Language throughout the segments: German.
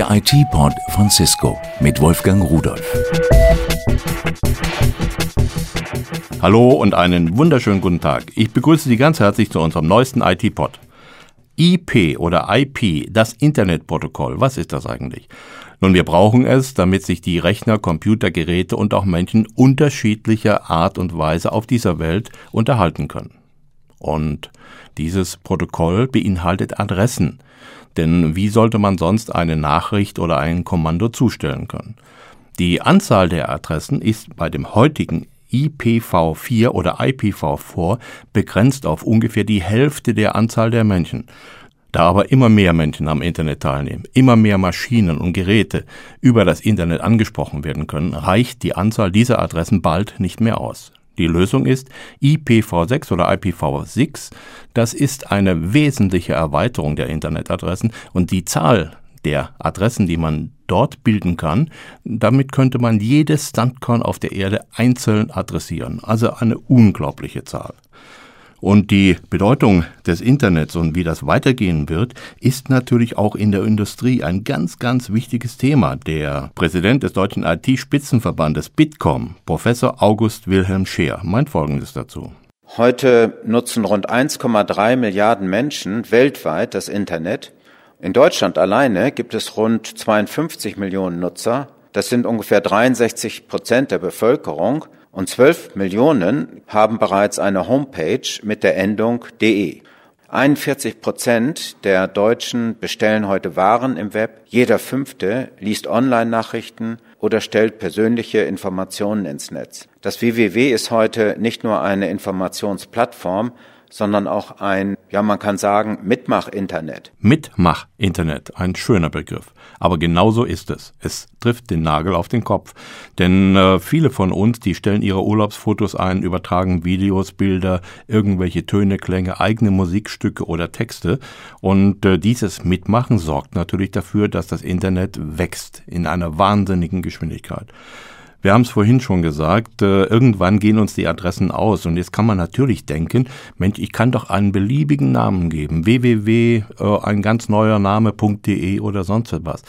Der IT-Pod von Cisco mit Wolfgang Rudolf. Hallo und einen wunderschönen guten Tag. Ich begrüße Sie ganz herzlich zu unserem neuesten IT-Pod. IP oder IP, das Internetprotokoll, was ist das eigentlich? Nun, wir brauchen es, damit sich die Rechner, Computer, Geräte und auch Menschen unterschiedlicher Art und Weise auf dieser Welt unterhalten können. Und dieses Protokoll beinhaltet Adressen. Denn wie sollte man sonst eine Nachricht oder ein Kommando zustellen können? Die Anzahl der Adressen ist bei dem heutigen IPv4 oder IPv4 begrenzt auf ungefähr die Hälfte der Anzahl der Menschen. Da aber immer mehr Menschen am Internet teilnehmen, immer mehr Maschinen und Geräte über das Internet angesprochen werden können, reicht die Anzahl dieser Adressen bald nicht mehr aus. Die Lösung ist IPv6 oder IPv6. Das ist eine wesentliche Erweiterung der Internetadressen und die Zahl der Adressen, die man dort bilden kann, damit könnte man jedes Standkorn auf der Erde einzeln adressieren. Also eine unglaubliche Zahl. Und die Bedeutung des Internets und wie das weitergehen wird, ist natürlich auch in der Industrie ein ganz, ganz wichtiges Thema. Der Präsident des deutschen IT-Spitzenverbandes Bitkom, Professor August Wilhelm Scheer, meint Folgendes dazu. Heute nutzen rund 1,3 Milliarden Menschen weltweit das Internet. In Deutschland alleine gibt es rund 52 Millionen Nutzer. Das sind ungefähr 63 Prozent der Bevölkerung und 12 Millionen haben bereits eine Homepage mit der Endung de. 41 Prozent der Deutschen bestellen heute Waren im Web. Jeder Fünfte liest Online-Nachrichten oder stellt persönliche Informationen ins Netz. Das WWW ist heute nicht nur eine Informationsplattform, sondern auch ein, ja, man kann sagen, Mitmach-Internet. Mitmach-Internet, ein schöner Begriff. Aber genauso ist es. Es trifft den Nagel auf den Kopf. Denn äh, viele von uns, die stellen ihre Urlaubsfotos ein, übertragen Videos, Bilder, irgendwelche Töne, Klänge, eigene Musikstücke oder Texte. Und äh, dieses Mitmachen sorgt natürlich dafür, dass das Internet wächst in einer wahnsinnigen Geschwindigkeit. Wir haben es vorhin schon gesagt, äh, irgendwann gehen uns die Adressen aus und jetzt kann man natürlich denken, Mensch, ich kann doch einen beliebigen Namen geben, www, äh, ein ganz neuer Name.de oder sonst etwas.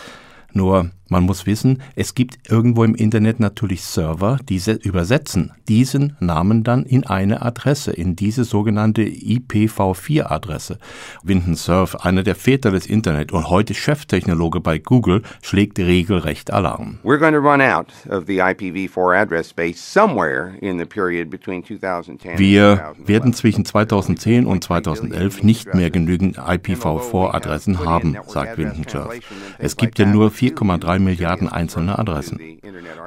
Nur man muss wissen, es gibt irgendwo im Internet natürlich Server, die übersetzen diesen Namen dann in eine Adresse, in diese sogenannte IPv4-Adresse. Winton Cerf, einer der Väter des Internet und heute Cheftechnologe bei Google, schlägt regelrecht Alarm. We're going to run out of the IPv4 address space somewhere in the period between 2010 Wir werden zwischen 2010 und 2011 nicht mehr genügend IPv4-Adressen haben, sagt Winton Cerf. Es gibt ja nur 4,3 Milliarden einzelne Adressen.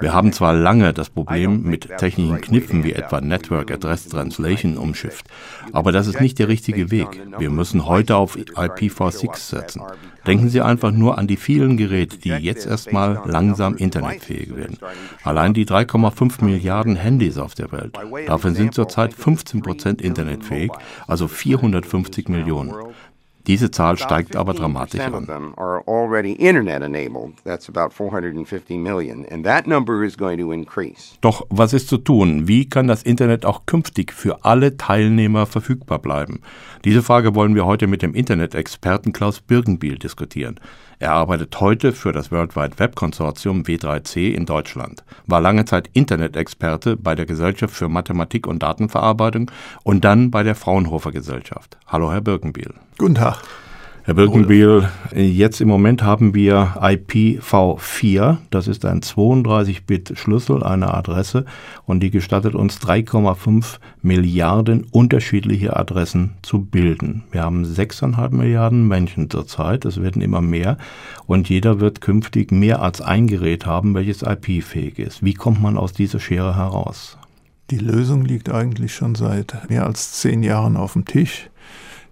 Wir haben zwar lange das Problem mit technischen Kniffen wie etwa Network Address Translation umschifft, aber das ist nicht der richtige Weg. Wir müssen heute auf IPv6 setzen. Denken Sie einfach nur an die vielen Geräte, die jetzt erstmal langsam internetfähig werden. Allein die 3,5 Milliarden Handys auf der Welt. Davon sind zurzeit 15 Prozent internetfähig, also 450 Millionen. Diese Zahl steigt aber dramatisch an. Doch was ist zu tun? Wie kann das Internet auch künftig für alle Teilnehmer verfügbar bleiben? Diese Frage wollen wir heute mit dem Internet-Experten Klaus Birgenbiel diskutieren. Er arbeitet heute für das World Wide Web Konsortium W3C in Deutschland, war lange Zeit Internet-Experte bei der Gesellschaft für Mathematik und Datenverarbeitung und dann bei der Fraunhofer Gesellschaft. Hallo, Herr Birkenbiel. Guten Tag. Herr Birkenbiel, jetzt im Moment haben wir IPv4, das ist ein 32-Bit-Schlüssel einer Adresse und die gestattet uns 3,5 Milliarden unterschiedliche Adressen zu bilden. Wir haben 6,5 Milliarden Menschen zurzeit, es werden immer mehr und jeder wird künftig mehr als ein Gerät haben, welches IP-fähig ist. Wie kommt man aus dieser Schere heraus? Die Lösung liegt eigentlich schon seit mehr als zehn Jahren auf dem Tisch.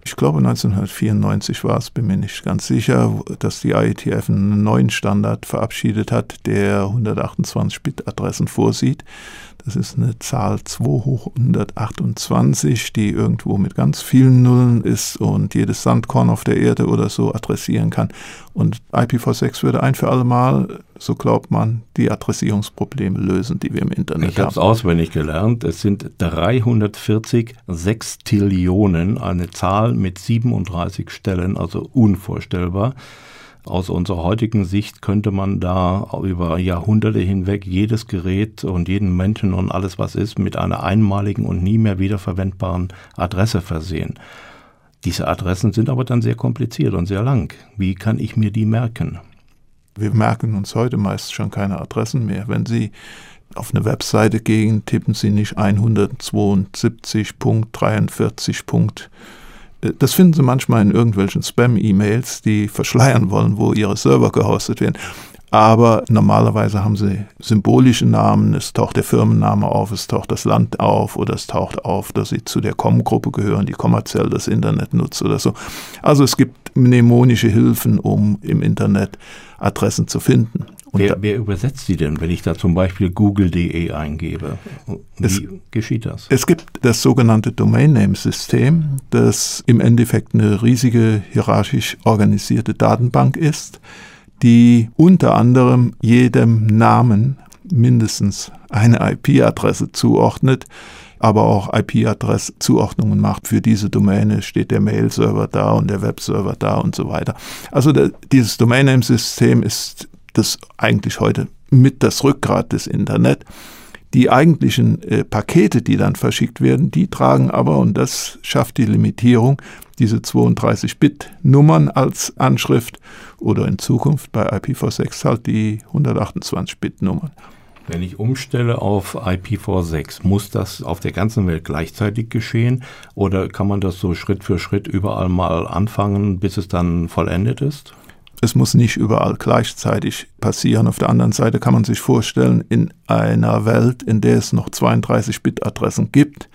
Ich glaube 1994 war es, bin mir nicht ganz sicher, dass die IETF einen neuen Standard verabschiedet hat, der 128-Bit-Adressen vorsieht. Das ist eine Zahl 2 hoch 128, die irgendwo mit ganz vielen Nullen ist und jedes Sandkorn auf der Erde oder so adressieren kann. Und IPv6 würde ein für alle Mal, so glaubt man, die Adressierungsprobleme lösen, die wir im Internet ich haben. Ich habe es auswendig gelernt. Es sind 340 Sextillionen, eine Zahl mit 37 Stellen, also unvorstellbar. Aus unserer heutigen Sicht könnte man da über Jahrhunderte hinweg jedes Gerät und jeden Menschen und alles, was ist, mit einer einmaligen und nie mehr wiederverwendbaren Adresse versehen. Diese Adressen sind aber dann sehr kompliziert und sehr lang. Wie kann ich mir die merken? Wir merken uns heute meist schon keine Adressen mehr. Wenn Sie auf eine Webseite gehen, tippen Sie nicht 172.43. Äh, das finden Sie manchmal in irgendwelchen Spam-E-Mails, die verschleiern wollen, wo Ihre Server gehostet werden. Aber normalerweise haben sie symbolische Namen, es taucht der Firmenname auf, es taucht das Land auf oder es taucht auf, dass sie zu der Com-Gruppe gehören, die kommerziell das Internet nutzt oder so. Also es gibt mnemonische Hilfen, um im Internet Adressen zu finden. Wer, wer, übersetzt die denn, wenn ich da zum Beispiel google.de eingebe? Wie es, geschieht das? Es gibt das sogenannte Domain Name System, das im Endeffekt eine riesige hierarchisch organisierte Datenbank ist, die unter anderem jedem Namen mindestens eine IP-Adresse zuordnet, aber auch IP-Adresszuordnungen macht. Für diese Domäne steht der Mail-Server da und der Web-Server da und so weiter. Also der, dieses Domain-Name-System ist das eigentlich heute mit das Rückgrat des Internet. Die eigentlichen äh, Pakete, die dann verschickt werden, die tragen aber, und das schafft die Limitierung, diese 32-Bit-Nummern als Anschrift oder in Zukunft bei IPv6 halt die 128-Bit-Nummern. Wenn ich umstelle auf IPv6, muss das auf der ganzen Welt gleichzeitig geschehen oder kann man das so Schritt für Schritt überall mal anfangen, bis es dann vollendet ist? Es muss nicht überall gleichzeitig passieren. Auf der anderen Seite kann man sich vorstellen, in einer Welt, in der es noch 32-Bit-Adressen gibt,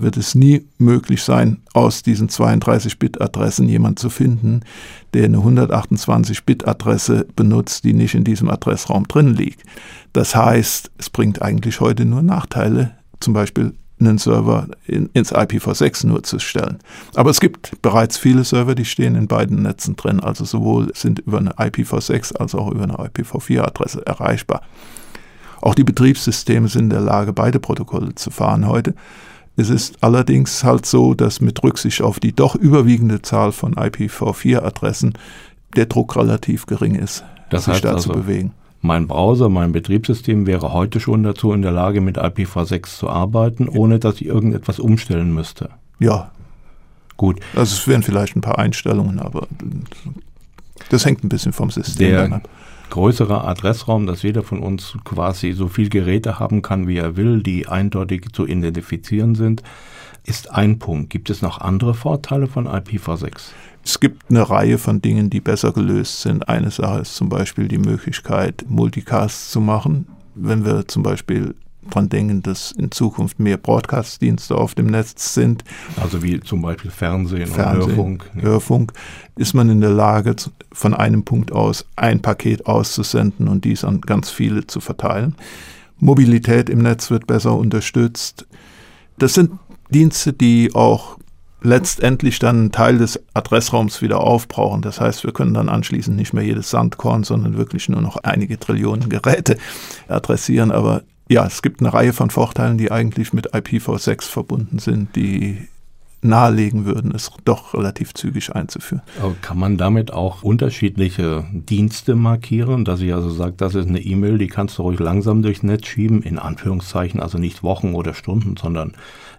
wird es nie möglich sein, aus diesen 32-Bit-Adressen jemand zu finden, der eine 128-Bit-Adresse benutzt, die nicht in diesem Adressraum drin liegt. Das heißt, es bringt eigentlich heute nur Nachteile, zum Beispiel einen Server in, ins IPv6 nur zu stellen. Aber es gibt bereits viele Server, die stehen in beiden Netzen drin, also sowohl sind über eine IPv6 als auch über eine IPv4-Adresse erreichbar. Auch die Betriebssysteme sind in der Lage, beide Protokolle zu fahren heute. Es ist allerdings halt so, dass mit Rücksicht auf die doch überwiegende Zahl von IPv4-Adressen der Druck relativ gering ist, das sich da also, zu bewegen. Mein Browser, mein Betriebssystem wäre heute schon dazu in der Lage, mit IPv6 zu arbeiten, ohne dass ich irgendetwas umstellen müsste. Ja. Gut. Also es wären vielleicht ein paar Einstellungen, aber das hängt ein bisschen vom System der ab. Größere Adressraum, dass jeder von uns quasi so viel Geräte haben kann, wie er will, die eindeutig zu identifizieren sind, ist ein Punkt. Gibt es noch andere Vorteile von IPv6? Es gibt eine Reihe von Dingen, die besser gelöst sind. Eine Sache ist zum Beispiel die Möglichkeit, Multicasts zu machen. Wenn wir zum Beispiel daran denken, dass in Zukunft mehr Broadcast-Dienste auf dem Netz sind. Also wie zum Beispiel Fernsehen, Fernsehen und Hörfunk. Hörfunk, ist man in der Lage, von einem Punkt aus ein Paket auszusenden und dies an ganz viele zu verteilen. Mobilität im Netz wird besser unterstützt. Das sind Dienste, die auch letztendlich dann einen Teil des Adressraums wieder aufbrauchen. Das heißt, wir können dann anschließend nicht mehr jedes Sandkorn, sondern wirklich nur noch einige Trillionen Geräte adressieren. Aber ja, es gibt eine Reihe von Vorteilen, die eigentlich mit IPv6 verbunden sind, die nahelegen würden, es doch relativ zügig einzuführen. Aber kann man damit auch unterschiedliche Dienste markieren, dass ich also sage, das ist eine E-Mail, die kannst du ruhig langsam durchs Netz schieben, in Anführungszeichen, also nicht Wochen oder Stunden, sondern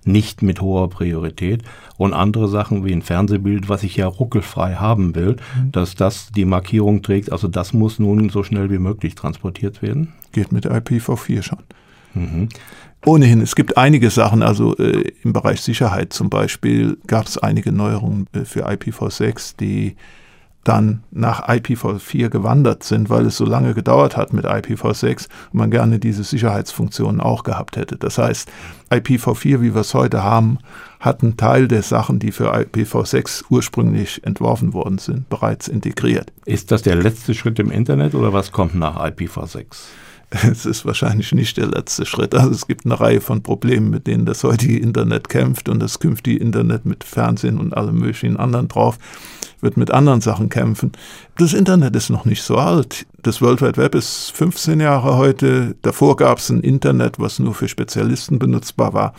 nicht mit hoher Priorität. Und andere Sachen wie ein Fernsehbild, was ich ja ruckelfrei haben will, mhm. dass das die Markierung trägt, also das muss nun so schnell wie möglich transportiert werden. Geht mit IPv4 schon. Mhm. Ohnehin, es gibt einige Sachen, also äh, im Bereich Sicherheit zum Beispiel gab es einige Neuerungen äh, für IPv6, die dann nach IPv4 gewandert sind, weil es so lange gedauert hat mit IPv6 und man gerne diese Sicherheitsfunktionen auch gehabt hätte. Das heißt, IPv4, wie wir es heute haben, hat einen Teil der Sachen, die für IPv6 ursprünglich entworfen worden sind, bereits integriert. Ist das der letzte Schritt im Internet oder was kommt nach IPv6? es ist wahrscheinlich nicht der letzte Schritt. Also es gibt eine Reihe von Problemen, mit denen das heutige Internet kämpft und das künftige Internet mit Fernsehen und allem möglichen anderen drauf wird mit anderen Sachen kämpfen. Das Internet ist noch nicht so alt. Das World Wide Web ist 15 Jahre heute. Davor gab es ein Internet, was nur für Spezialisten benutzbar war.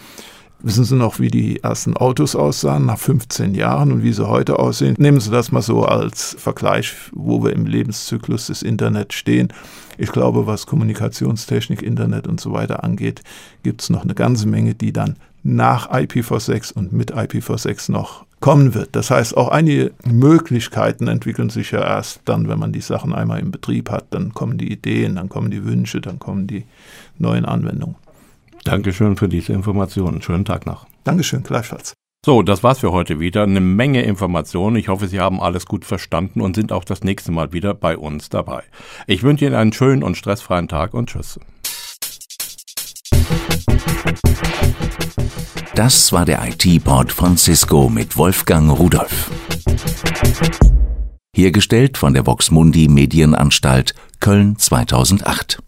Wissen Sie noch, wie die ersten Autos aussahen nach 15 Jahren und wie sie heute aussehen? Nehmen Sie das mal so als Vergleich, wo wir im Lebenszyklus des Internet stehen. Ich glaube, was Kommunikationstechnik, Internet und so weiter angeht, gibt es noch eine ganze Menge, die dann nach IPv6 und mit IPv6 noch kommen wird. Das heißt, auch einige Möglichkeiten entwickeln sich ja erst dann, wenn man die Sachen einmal im Betrieb hat. Dann kommen die Ideen, dann kommen die Wünsche, dann kommen die neuen Anwendungen. Dankeschön für diese Informationen. Schönen Tag noch. Dankeschön, gleichfalls. So, das war's für heute wieder. Eine Menge Informationen. Ich hoffe, Sie haben alles gut verstanden und sind auch das nächste Mal wieder bei uns dabei. Ich wünsche Ihnen einen schönen und stressfreien Tag und Tschüss. Das war der IT-Pod von Cisco mit Wolfgang Rudolf. Hergestellt von der Voxmundi Medienanstalt Köln 2008.